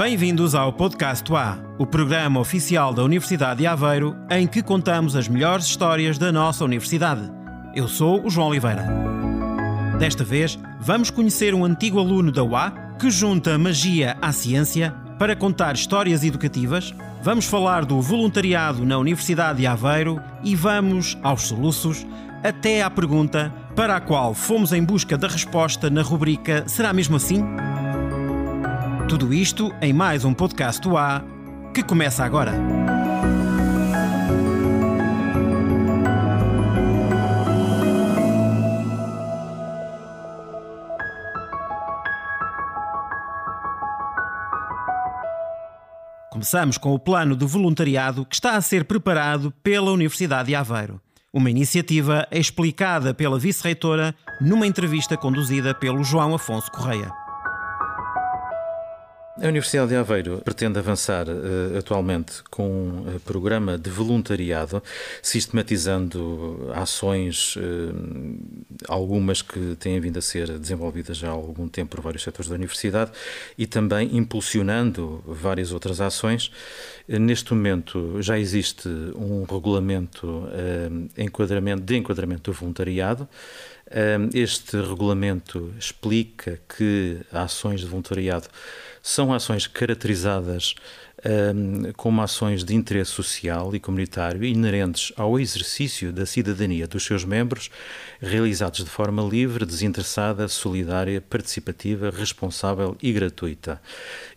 Bem-vindos ao Podcast A, o programa oficial da Universidade de Aveiro, em que contamos as melhores histórias da nossa universidade. Eu sou o João Oliveira. Desta vez, vamos conhecer um antigo aluno da UA que junta magia à ciência para contar histórias educativas. Vamos falar do voluntariado na Universidade de Aveiro e vamos aos soluços até à pergunta para a qual fomos em busca da resposta na rubrica Será mesmo assim? Tudo isto em mais um podcast do A que começa agora. Começamos com o plano de voluntariado que está a ser preparado pela Universidade de Aveiro. Uma iniciativa explicada pela vice-reitora numa entrevista conduzida pelo João Afonso Correia. A Universidade de Aveiro pretende avançar uh, atualmente com um uh, programa de voluntariado, sistematizando ações, uh, algumas que têm vindo a ser desenvolvidas já há algum tempo por vários setores da Universidade e também impulsionando várias outras ações. Neste momento já existe um regulamento enquadramento, de enquadramento do voluntariado. Este regulamento explica que ações de voluntariado são ações caracterizadas um, como ações de interesse social e comunitário inerentes ao exercício da cidadania dos seus membros, realizados de forma livre, desinteressada, solidária, participativa, responsável e gratuita.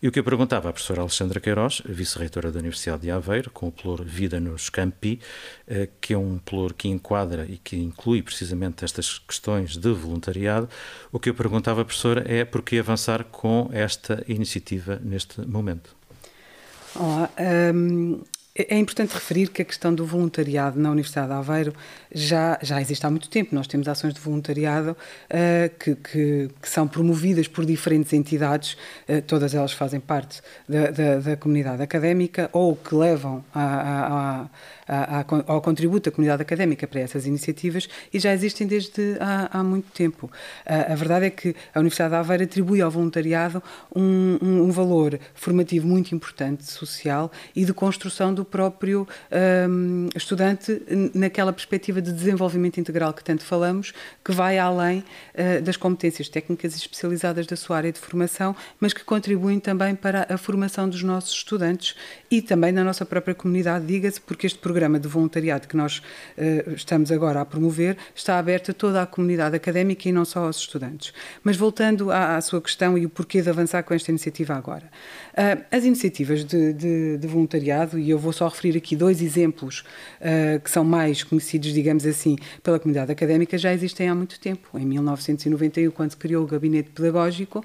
E o que eu perguntava à professora Alexandra Queiroz, vice-reitora da Universidade de Aveiro, com o plur Vida nos Campi, eh, que é um plur que enquadra e que inclui precisamente estas questões de voluntariado, o que eu perguntava à professora é por que avançar com esta iniciativa neste momento. Olá. Um, é importante referir que a questão do voluntariado na Universidade de Aveiro já, já existe há muito tempo. Nós temos ações de voluntariado uh, que, que, que, são promovidas por diferentes entidades, uh, todas elas fazem parte da, da, da, comunidade académica ou que levam a, a, a ao contributo da comunidade académica para essas iniciativas e já existem desde há, há muito tempo. A, verdade é que a Universidade de Aveiro atribui ao voluntariado um, um, um valor formativo muito importante, social e de construção do próprio um, estudante naquela perspectiva de desenvolvimento integral que tanto falamos, que vai além uh, das competências técnicas especializadas da sua área de formação, mas que contribuem também para a formação dos nossos estudantes e também na nossa própria comunidade, diga-se, porque este programa de voluntariado que nós uh, estamos agora a promover está aberto a toda a comunidade académica e não só aos estudantes. Mas voltando à, à sua questão e o porquê de avançar com esta iniciativa agora. Uh, as iniciativas de, de, de, voluntariado, e eu vou só referir aqui dois exemplos uh, que são mais conhecidos, digamos assim, pela comunidade académica, já existem há muito tempo. Em 1991, quando se criou o Gabinete Pedagógico,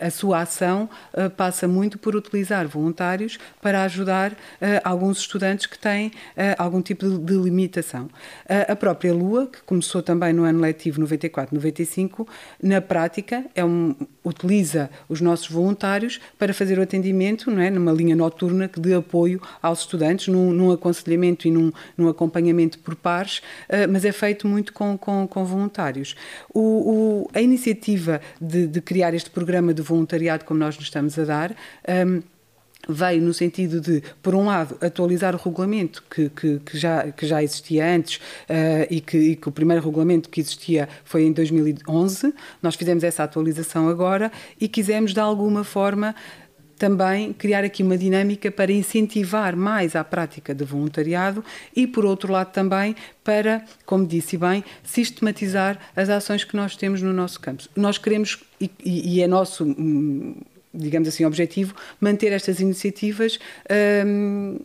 a sua ação passa muito por utilizar voluntários para ajudar alguns estudantes que têm uh, algum tipo de, de limitação. Uh, a própria Lua, que começou também no ano letivo 94-95, na prática é um, utiliza os nossos voluntários para fazer o atendimento, não é, numa linha noturna de apoio aos estudantes, num, num aconselhamento e num, num, acompanhamento por pares, uh, mas é feito muito com, com, com voluntários. O, o, a iniciativa de, de, criar este programa de voluntariado, como nós nos estamos a dar, um, veio no sentido de, por um lado, atualizar o regulamento que, que, que já, que já existia antes uh, e, que, e, que, o primeiro regulamento que existia foi em 2011. Nós fizemos essa atualização agora e quisemos, de alguma forma, também criar aqui uma dinâmica para incentivar mais a prática de voluntariado e, por outro lado, também para, como disse bem, sistematizar as ações que nós temos no nosso campo. Nós queremos, e, e é nosso hum, digamos assim, objetivo, manter estas iniciativas. Um,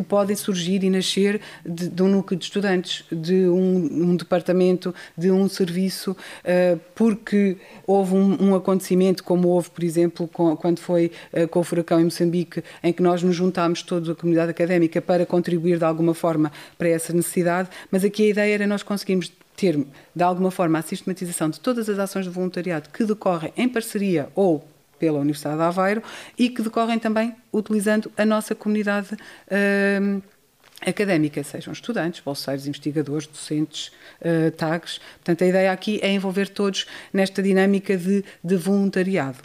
que podem surgir e nascer de, de, um núcleo de estudantes, de um, um departamento, de um serviço, uh, porque houve um, um, acontecimento, como houve, por exemplo, com, quando foi uh, com o furacão em Moçambique, em que nós nos juntámos toda a comunidade académica para contribuir de alguma forma para essa necessidade, mas aqui a ideia era nós conseguirmos ter, de alguma forma, a sistematização de todas as ações de voluntariado que decorrem em parceria ou pela Universidade de Aveiro e que decorrem também utilizando a nossa comunidade uh, académica, sejam estudantes, bolseiros, investigadores, docentes, uh, tags. Portanto, a ideia aqui é envolver todos nesta dinâmica de, de voluntariado.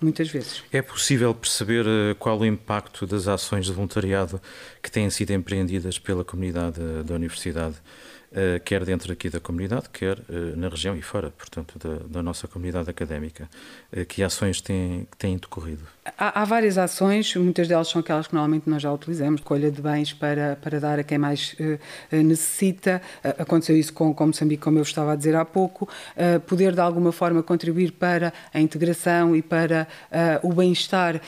muitas vezes. É possível perceber eh, qual o impacto das ações de voluntariado que têm sido empreendidas pela comunidade da Universidade eh, quer dentro aqui da comunidade, quer eh, na região e fora, portanto, da, da nossa comunidade académica. Eh, que ações têm, têm decorrido? Há, há, várias ações, muitas delas são aquelas que normalmente nós já utilizamos, colha de bens para, para dar a quem mais necessita. aconteceu isso com, com Moçambique, como eu estava a dizer há pouco. poder, de alguma forma, contribuir para a integração e para o bem-estar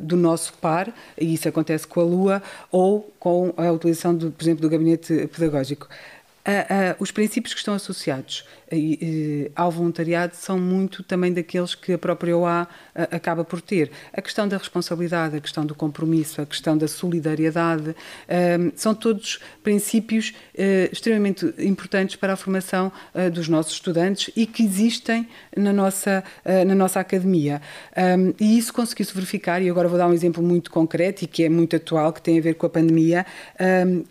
do nosso par, e isso acontece com a Lua, ou com a utilização, por exemplo, do gabinete pedagógico. Os princípios que estão associados ao voluntariado são muito também daqueles que a própria OA acaba por ter. A questão da responsabilidade, a questão do compromisso, a questão da solidariedade, são todos princípios eh, extremamente importantes para a formação eh, dos nossos estudantes e que existem na nossa, eh, na nossa academia. E isso conseguiu-se verificar, e agora vou dar um exemplo muito concreto e que é muito atual, que tem a ver com a pandemia.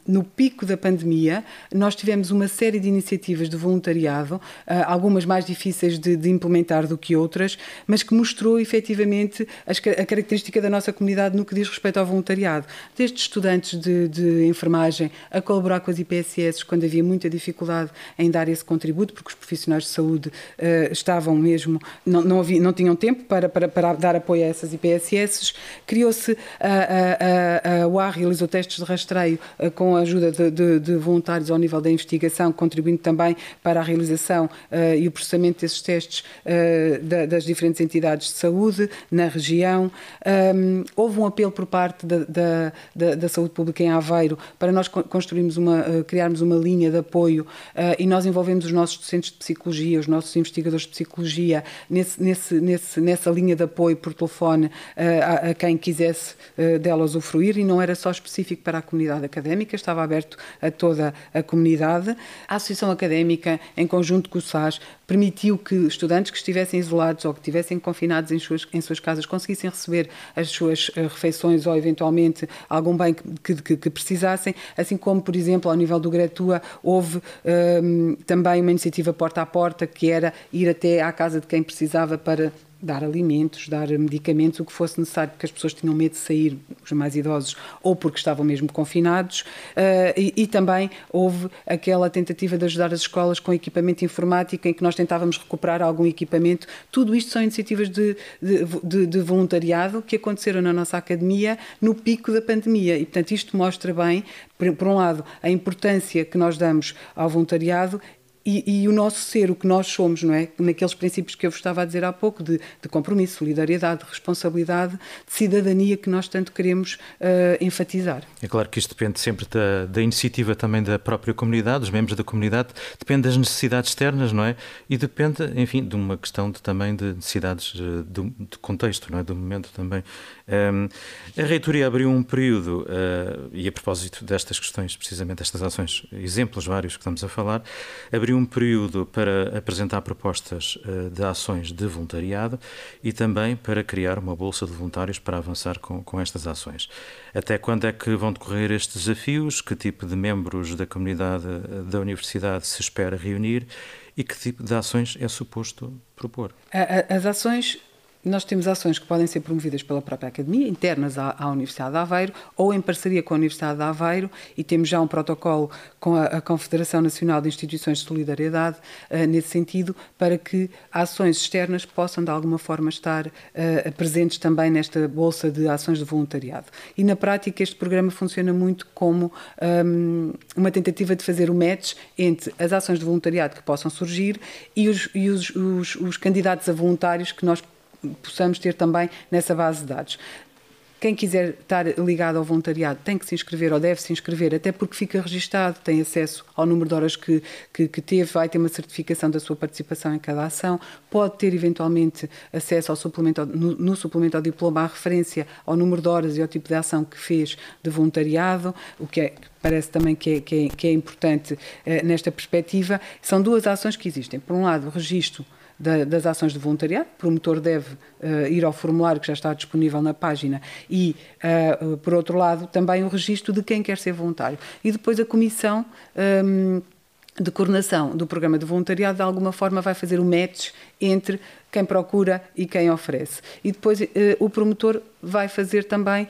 No pico da pandemia, nós tivemos uma série de iniciativas de voluntariado algumas mais difíceis de, de, implementar do que outras, mas que mostrou efetivamente a característica da nossa comunidade no que diz respeito ao voluntariado. Desde estudantes de, de enfermagem a colaborar com as IPSS quando havia muita dificuldade em dar esse contributo, porque os profissionais de saúde uh, estavam mesmo, não, não, havia, não tinham tempo para, para, para dar apoio a essas IPSS. Criou-se, a, a, a, a UAR realizou testes de rastreio uh, com a ajuda de, de, de voluntários ao nível da investigação, contribuindo também para a realização uh, e o processamento desses testes uh, da, das diferentes entidades de saúde na região. Um, houve um apelo por parte da, da, da, da, saúde pública em Aveiro para nós construirmos uma, uh, criarmos uma linha de apoio e nós envolvemos os nossos docentes de psicologia, os nossos investigadores de psicologia nesse, nesse, nesse, nessa linha de apoio por telefone a, a, quem quisesse dela usufruir e não era só específico para a comunidade académica, estava aberto a toda a comunidade. A Associação Académica, em conjunto que o SAS permitiu que estudantes que estivessem isolados ou que estivessem confinados em suas, em suas casas conseguissem receber as suas eh, refeições ou eventualmente algum bem que, que, que precisassem, assim como, por exemplo, ao nível do Gretua, houve um, ehm, também uma iniciativa porta a porta que era ir até à casa de quem precisava para dar alimentos, dar medicamentos, o que fosse necessário, porque as pessoas tinham medo de sair, os mais idosos, ou porque estavam mesmo confinados, uh, e, e, também houve aquela tentativa de ajudar as escolas com equipamento informático, em que nós tentávamos recuperar algum equipamento. Tudo isto são iniciativas de, de, de, de voluntariado que aconteceram na nossa academia no pico da pandemia, e portanto isto mostra bem, por, por um lado, a importância que nós damos ao voluntariado e, e, o nosso ser, o que nós somos, não é? Naqueles princípios que eu vos estava a dizer há pouco, de, de compromisso, solidariedade, de responsabilidade, de cidadania que nós tanto queremos uh, enfatizar. É claro que isto depende sempre da, da, iniciativa também da própria comunidade, dos membros da comunidade, depende das necessidades externas, não é? E depende, enfim, de uma questão de, também de necessidades de, de, contexto, não é? Do momento também. Um, a reitoria abriu um período, uh, e a propósito destas questões, precisamente destas ações, exemplos vários que estamos a falar, abriu um período para apresentar propostas uh, de ações de voluntariado e também para criar uma bolsa de voluntários para avançar com, com estas ações. Até quando é que vão decorrer estes desafios? Que tipo de membros da comunidade eh, da universidade se espera reunir? E que tipo de ações é suposto propor? As ações nós temos ações que podem ser promovidas pela própria Academia, internas à, à, Universidade de Aveiro, ou em parceria com a Universidade de Aveiro, e temos já um protocolo com a, a Confederação Nacional de Instituições de Solidariedade, uh, nesse sentido, para que ações externas possam, de alguma forma, estar uh, presentes também nesta Bolsa de Ações de Voluntariado. E, na prática, este programa funciona muito como um, uma tentativa de fazer o match entre as ações de voluntariado que possam surgir e os, e os, os, os candidatos a voluntários que nós possamos ter também nessa base de dados. Quem quiser estar ligado ao voluntariado tem que se inscrever ou deve se inscrever, até porque fica registado, tem acesso ao número de horas que, que, que, teve, vai ter uma certificação da sua participação em cada ação, pode ter eventualmente acesso ao suplemento, no, no suplemento ao diploma à referência ao número de horas e ao tipo de ação que fez de voluntariado, o que é parece também que é, que é, que é importante eh, nesta perspectiva. São duas ações que existem. Por um lado, o registro da, das ações de voluntariado. O promotor deve uh, ir ao formulário que já está disponível na página e, uh, por outro lado, também o registro de quem quer ser voluntário. E depois a comissão. Um, ehm, de coordenação do programa de voluntariado, de alguma forma vai fazer o match entre quem procura e quem oferece. E depois o promotor vai fazer também,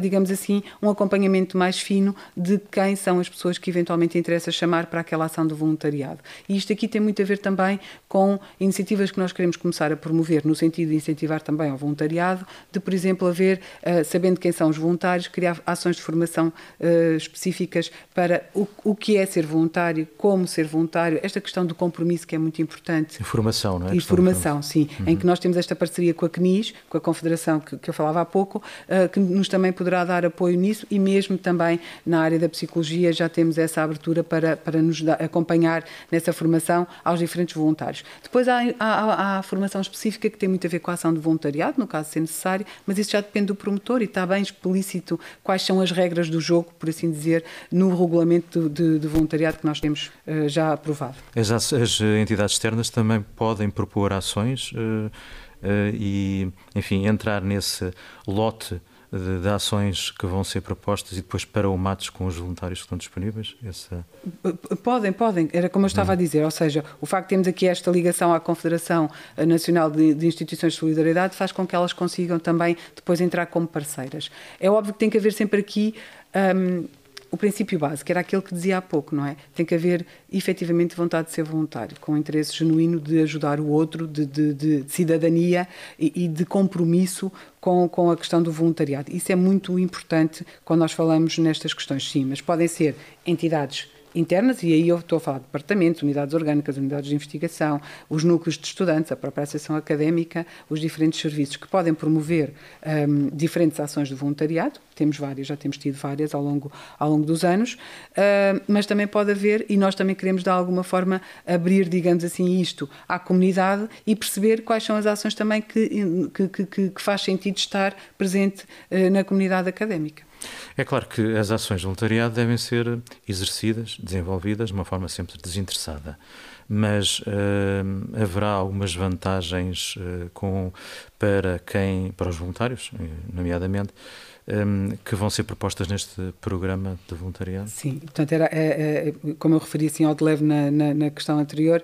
digamos assim, um acompanhamento mais fino de quem são as pessoas que eventualmente interessa chamar para aquela ação do voluntariado. E isto aqui tem muito a ver também com iniciativas que nós queremos começar a promover, no sentido de incentivar também ao voluntariado, de, por exemplo, haver, sabendo quem são os voluntários, criar ações de formação específicas para o, o que é ser voluntário, como ser voluntário, esta questão do compromisso que é muito importante. Informação, não é? Informação, sim. Uhum. Em que nós temos esta parceria com a CNIS, com a Confederação que, que eu falava há pouco, uh, que nos também poderá dar apoio nisso e mesmo também na área da psicologia já temos essa abertura para, para nos dar, acompanhar nessa formação aos diferentes voluntários. Depois há, há, há, a formação específica que tem muito a ver com a ação de voluntariado, no caso ser necessário, mas isso já depende do promotor e está bem explícito quais são as regras do jogo, por assim dizer, no regulamento de, de voluntariado que nós temos uh, já aprovado. As, as, entidades externas também podem propor ações e, enfim, entrar nesse lote de, de, ações que vão ser propostas e depois para o matos com os voluntários que estão disponíveis? Essa... Podem, podem. Era como eu estava a dizer, ou seja, o facto de termos aqui esta ligação à Confederação Nacional de, de, Instituições de Solidariedade faz com que elas consigam também depois entrar como parceiras. É óbvio que tem que haver sempre aqui. Um, o princípio básico era aquele que dizia há pouco, não é? Tem que haver efetivamente vontade de ser voluntário, com interesse genuíno de ajudar o outro, de, de, de cidadania e, e, de compromisso com, com a questão do voluntariado. Isso é muito importante quando nós falamos nestas questões, sim, mas podem ser entidades internas, e aí eu estou a falar de departamentos, unidades orgânicas, unidades de investigação, os núcleos de estudantes, a própria associação académica, os diferentes serviços que podem promover um, diferentes ações de voluntariado, temos várias, já temos tido várias ao longo, ao longo dos anos, uh, mas também pode haver, e nós também queremos de alguma forma abrir, digamos assim, isto à comunidade e perceber quais são as ações também que, que, que, que faz sentido estar presente uh, na comunidade académica. É claro que as ações de voluntariado devem ser exercidas, desenvolvidas de uma forma sempre desinteressada, mas uh, haverá algumas vantagens uh, com, para quem, para os voluntários, nomeadamente, um, que vão ser propostas neste programa de voluntariado? Sim, portanto, era, é, é, como eu referi assim ao de leve na, na, na questão anterior,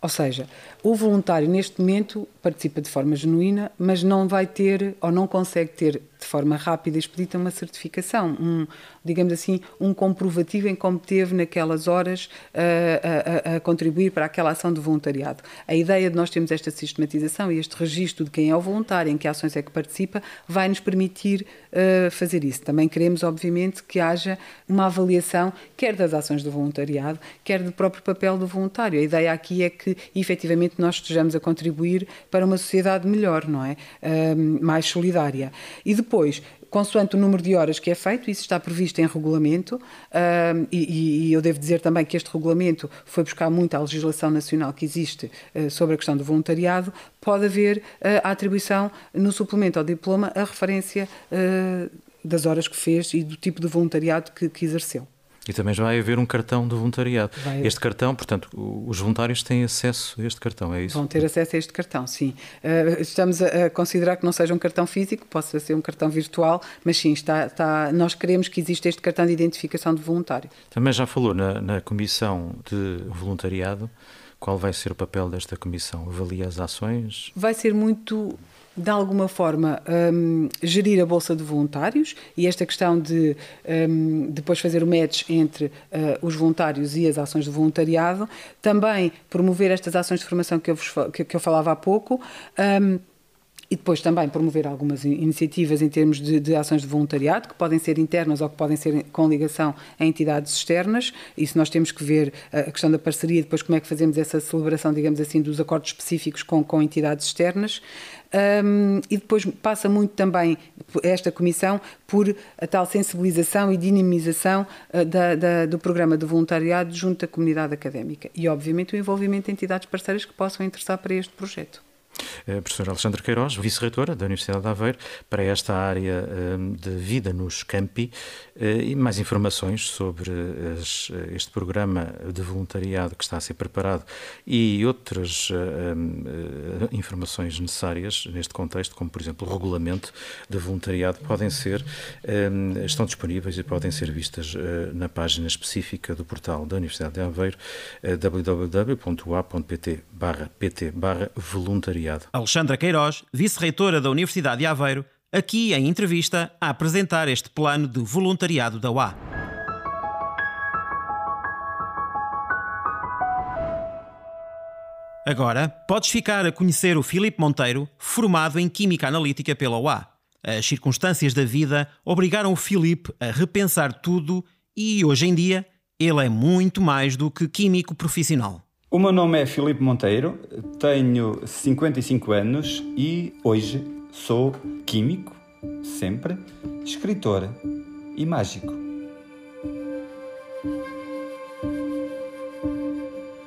ou seja, o voluntário neste momento participa de forma genuína, mas não vai ter ou não consegue ter de forma rápida e expedita uma certificação, um, digamos assim, um comprovativo em como teve naquelas horas a, a, a, contribuir para aquela ação de voluntariado. A ideia de nós termos esta sistematização e este registro de quem é o voluntário, em que ações é que participa, vai nos permitir uh, fazer isso. Também queremos, obviamente, que haja uma avaliação, quer das ações do voluntariado, quer do próprio papel do voluntário. A ideia aqui é que, efetivamente, nós estejamos a contribuir para uma sociedade melhor, não é? Uh, mais solidária. E depois, depois, consoante o número de horas que é feito, isso está previsto em regulamento, uh, e, e, eu devo dizer também que este regulamento foi buscar muito a legislação nacional que existe uh, sobre a questão do voluntariado, pode haver uh, a atribuição no suplemento ao diploma a referência das horas que fez e do tipo de voluntariado que, que exerceu. E também já vai haver um cartão de voluntariado. Vai. Este cartão, portanto, os voluntários têm acesso a este cartão, é isso? Vão ter acesso a este cartão, sim. Uh, estamos a, considerar que não seja um cartão físico, possa ser um cartão virtual, mas sim, está, está, nós queremos que exista este cartão de identificação de voluntário. Também já falou na, na comissão de voluntariado. Qual vai ser o papel desta comissão? Avalia as ações? Vai ser muito de alguma forma, um, gerir a Bolsa de Voluntários e esta questão de um, depois fazer o match entre uh, os voluntários e as ações de voluntariado, também promover estas ações de formação que eu, vos, que, que eu falava há pouco. Um, e depois também promover algumas iniciativas em termos de, de, ações de voluntariado, que podem ser internas ou que podem ser com ligação a entidades externas. Isso nós temos que ver a questão da parceria, depois como é que fazemos essa celebração, digamos assim, dos acordos específicos com, com entidades externas. Um, e depois passa muito também esta comissão por a tal sensibilização e dinamização uh, da, da, do programa de voluntariado junto à comunidade académica e, obviamente, o envolvimento de entidades parceiras que possam interessar para este projeto. A professora Alexandra Queiroz, vice-reitora da Universidade de Aveiro, para esta área hum, de vida nos campi. Eh, e mais informações sobre este programa de voluntariado que está a ser preparado e outras hum, eh, informações necessárias neste contexto, como por exemplo o regulamento de voluntariado, podem ser, hum, estão disponíveis e podem ser vistas eh, na página específica do portal da Universidade de Aveiro, www.ua.pt pt voluntariado. Alexandra Queiroz, vice-reitora da Universidade de Aveiro, aqui em entrevista a apresentar este plano de voluntariado da UA. Agora, podes ficar a conhecer o Filipe Monteiro, formado em Química Analítica pela UA. As circunstâncias da vida obrigaram o Filipe a repensar tudo e, hoje em dia, ele é muito mais do que químico profissional. O meu nome é Filipe Monteiro, tenho 55 anos e hoje sou químico, sempre, escritor e mágico.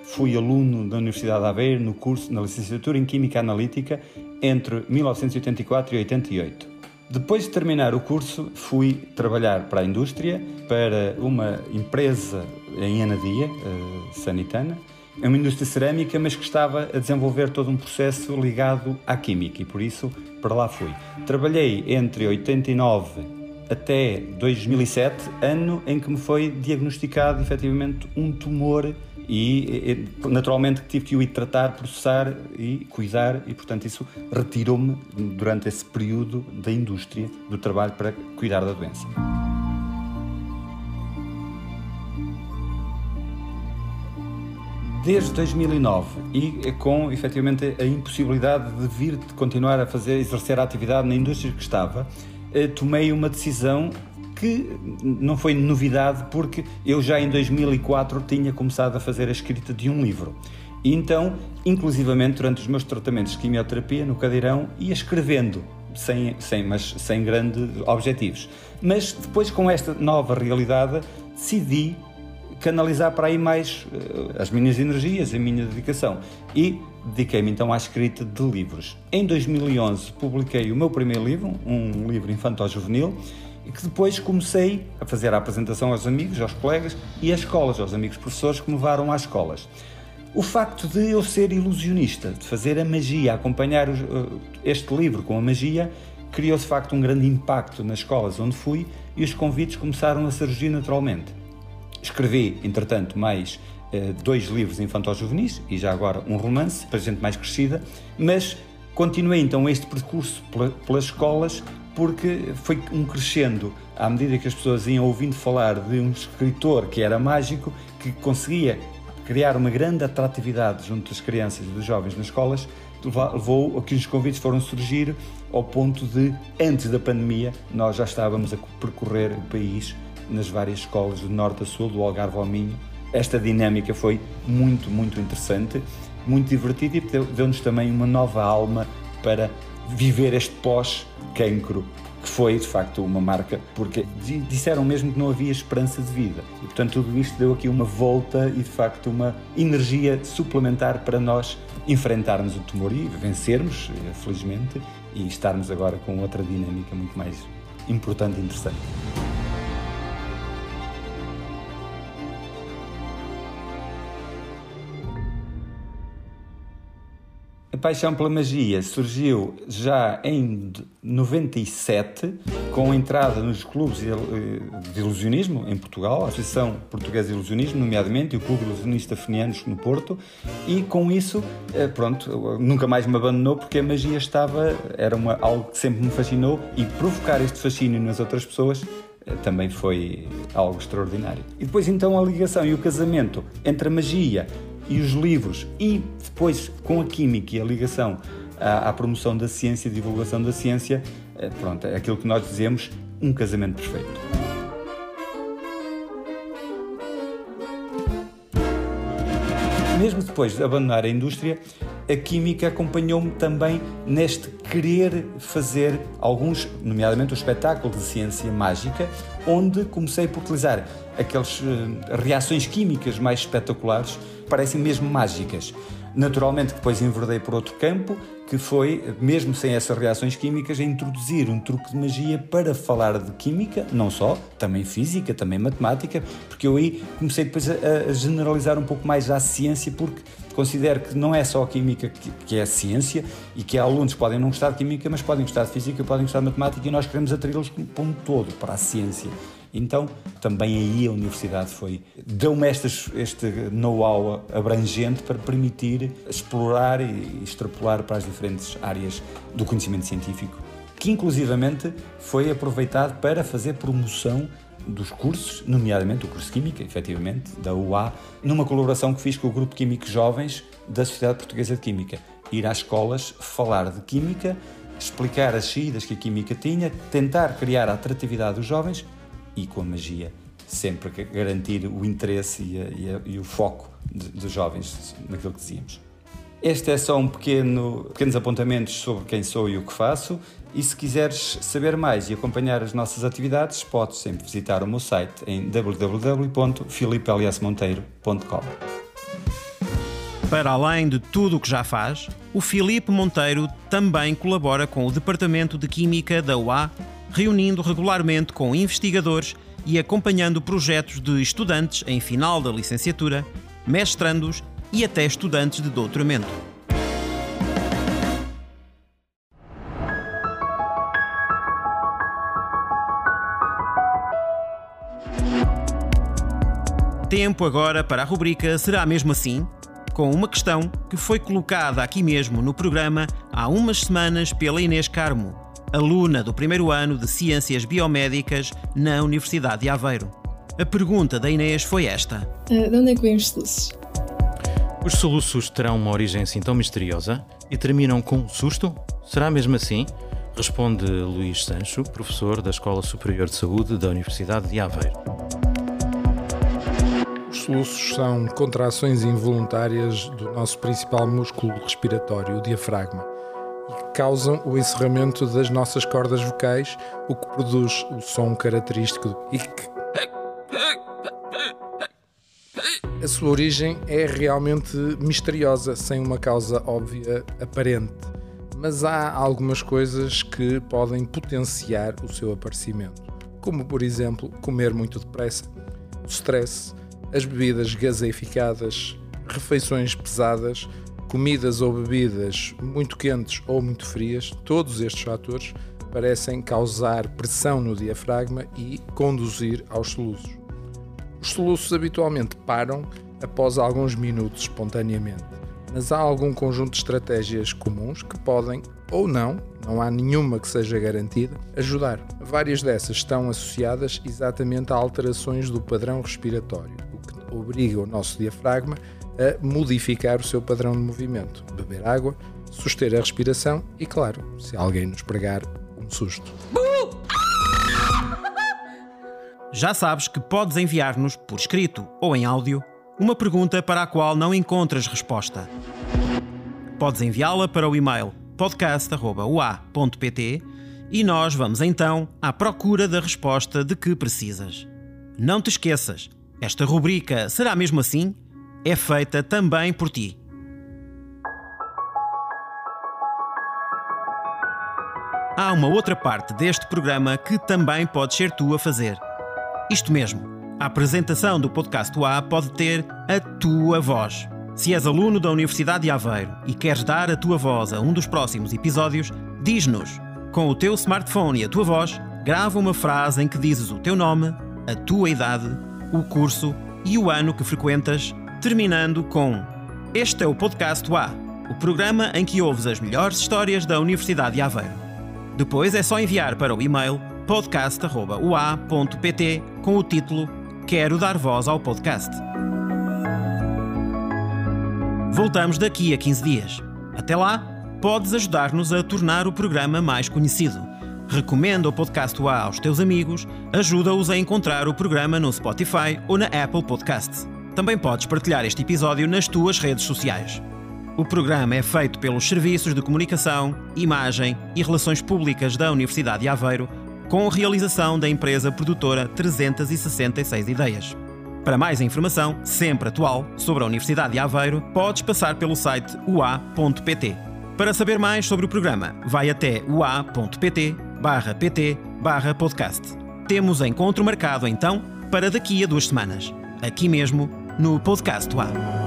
fui aluno da Universidade de Aveiro no curso na licenciatura em Química Analítica entre 1984 e 88. Depois de terminar o curso, fui trabalhar para a indústria, para uma empresa em Anadia, uh, Sanitana, é uma indústria cerâmica, mas que estava a desenvolver todo um processo ligado à química e por isso para lá fui. Trabalhei entre 89 até 2007, ano em que me foi diagnosticado efetivamente um tumor e naturalmente tive que o ir tratar, processar e cuidar e portanto isso retirou-me durante esse período da indústria do trabalho para cuidar da doença. Desde 2009 e com efetivamente a impossibilidade de vir de continuar a fazer exercer a atividade na indústria que estava, eh, tomei uma decisão que não foi novidade porque eu já em 2004 tinha começado a fazer a escrita de um livro. E então, inclusivamente durante os meus tratamentos de quimioterapia no cadeirão, ia escrevendo, sem, sem, mas sem grandes objetivos. Mas depois, com esta nova realidade, decidi canalizar para aí mais uh, as minhas energias, a minha dedicação. E dediquei-me então à escrita de livros. Em 2011 publiquei o meu primeiro livro, um livro infantil-juvenil, e que depois comecei a fazer a apresentação aos amigos, aos colegas e às escolas, aos amigos professores que me levaram às escolas. O facto de eu ser ilusionista, de fazer a magia, acompanhar eh, este livro com a magia, criou de facto um grande impacto nas escolas onde fui e os convites começaram a surgir naturalmente. Escrevi, entretanto, mais eh, dois livros infantil-juvenis e já agora um romance para gente mais crescida, mas continuei então este percurso pelas escolas porque foi um crescendo. À medida que as pessoas iam ouvindo falar de um escritor que era mágico, que conseguia criar uma grande atratividade junto das crianças e dos jovens nas escolas, levou a que os convites foram surgir ao ponto de, antes da pandemia, nós já estávamos a percorrer o país nas várias escolas do norte a sul, do Algarve ao Minho. Esta dinâmica foi muito, muito interessante, muito divertida e deu-nos também uma nova alma para viver este pós-cancro, que foi de facto uma marca, porque disseram mesmo que não havia esperança de vida. E portanto tudo isto deu aqui uma volta e de facto uma energia suplementar para nós enfrentarmos o tumor e vencermos, felizmente, e estarmos agora com outra dinâmica muito mais importante e interessante. Paixão pela magia surgiu já em 97, com entrada nos clubes de ilusionismo em Portugal, a Associação Portuguesa de Ilusionismo, nomeadamente, e o Clube Ilusionista Fenianos no Porto, e com isso, eh, pronto, nunca mais me abandonou porque a magia estava, era uma, algo que sempre me fascinou e provocar este fascínio nas outras pessoas eh, também foi algo extraordinário. E depois então a ligação e o casamento entre a magia e os livros e depois com a química e a ligação à, à promoção da ciência divulgação da ciência, eh, pronto, é aquilo que nós dizemos um casamento perfeito. Mesmo depois de abandonar a indústria, a química acompanhou-me também neste querer fazer alguns, nomeadamente o espetáculo de ciência mágica, onde comecei por utilizar aquelas eh, reações químicas mais espetaculares parecem mesmo mágicas. Naturalmente, depois enverdei por outro campo, que foi, mesmo sem essas reações químicas, a introduzir um truque de magia para falar de química, não só, também física, também matemática, porque eu aí comecei depois a, a generalizar um pouco mais a ciência, porque considero que não é só a química que, que é a ciência e que alunos podem não gostar de química, mas podem gostar de física, podem gostar de matemática e nós queremos atraí-los para um todo, para a ciência. Então, também aí a universidade foi deu-me este know-how abrangente para permitir explorar e extrapolar para as diferentes áreas do conhecimento científico, que inclusivamente foi aproveitado para fazer promoção dos cursos, nomeadamente o curso de Química, efetivamente, da UA, numa colaboração que fiz com o Grupo Químicos Jovens da Sociedade Portuguesa de Química. Ir às escolas, falar de Química, explicar as saídas que a Química tinha, tentar criar a atratividade dos jovens e com a magia sempre garantir o interesse e, a, e, a, e o foco de, dos jovens naquilo que dizíamos. Este é só um pequeno, pequenos apontamentos sobre quem sou e o que faço. E se quiseres saber mais e acompanhar as nossas atividades, podes sempre visitar o meu site em www.filipeliasmonteiro.com. Para além de tudo o que já faz, o Filipe Monteiro também colabora com o Departamento de Química da UA, reunindo regularmente com investigadores e acompanhando projetos de estudantes em final da licenciatura, mestrandos e até estudantes de doutoramento. Tempo agora para a rubrica Será mesmo assim? Com uma questão que foi colocada aqui mesmo no programa há umas semanas pela Inês Carmo, aluna do primeiro ano de Ciências Biomédicas na Universidade de Aveiro. A pergunta da Inês foi esta: uh, De onde é que vêm os soluços? Os soluços terão uma origem assim tão misteriosa e terminam com susto? Será mesmo assim? Responde Luís Sancho, professor da Escola Superior de Saúde da Universidade de Aveiro. Os soluços são contrações involuntárias do nosso principal músculo respiratório, o diafragma causam o encerramento das nossas cordas vocais, o que produz o som característico e que a sua origem é realmente misteriosa, sem uma causa óbvia aparente. Mas há algumas coisas que podem potenciar o seu aparecimento, como por exemplo comer muito depressa, o stress, as bebidas gaseificadas, refeições pesadas, comidas ou bebidas muito quentes ou muito frias, todos estes fatores parecem causar pressão no diafragma e conduzir aos soluços. Os soluços habitualmente param após alguns minutos espontaneamente, mas há algum conjunto de estratégias comuns que podem ou não, não há nenhuma que seja garantida, ajudar. Várias dessas estão associadas exatamente a alterações do padrão respiratório, o que obriga o nosso diafragma a modificar o seu padrão de movimento, beber água, suster a respiração e, claro, se alguém nos pregar um susto. Já sabes que podes enviar-nos, por escrito ou em áudio, uma pergunta para a qual não encontras resposta. Podes enviá-la para o e-mail podcast.ua.pt e nós vamos então à procura da resposta de que precisas. Não te esqueças, esta rubrica será mesmo assim? É feita também por ti. Há uma outra parte deste programa que também podes ser tu a fazer. Isto mesmo, a apresentação do podcast A pode ter a tua voz. Se és aluno da Universidade de Aveiro e queres dar a tua voz a um dos próximos episódios, diz-nos. Com o teu smartphone e a tua voz, grava uma frase em que dizes o teu nome, a tua idade, o curso e o ano que frequentas terminando com Este é o Podcast A, o programa em que ouves as melhores histórias da Universidade de Aveiro. Depois é só enviar para o e-mail podcast.ua.pt com o título Quero dar voz ao podcast. Voltamos daqui a 15 dias. Até lá, podes ajudar-nos a tornar o programa mais conhecido. Recomenda o Podcast A aos teus amigos, ajuda-os a encontrar o programa no Spotify ou na Apple Podcasts. Também podes partilhar este episódio nas tuas redes sociais. O programa é feito pelos Serviços de Comunicação, Imagem e Relações Públicas da Universidade de Aveiro, com a realização da empresa produtora 366 Ideias. Para mais informação, sempre atual, sobre a Universidade de Aveiro, podes passar pelo site ua.pt. Para saber mais sobre o programa, vai até ua.pt pt podcast. Temos encontro marcado então para daqui a duas semanas, aqui mesmo no podcast lá.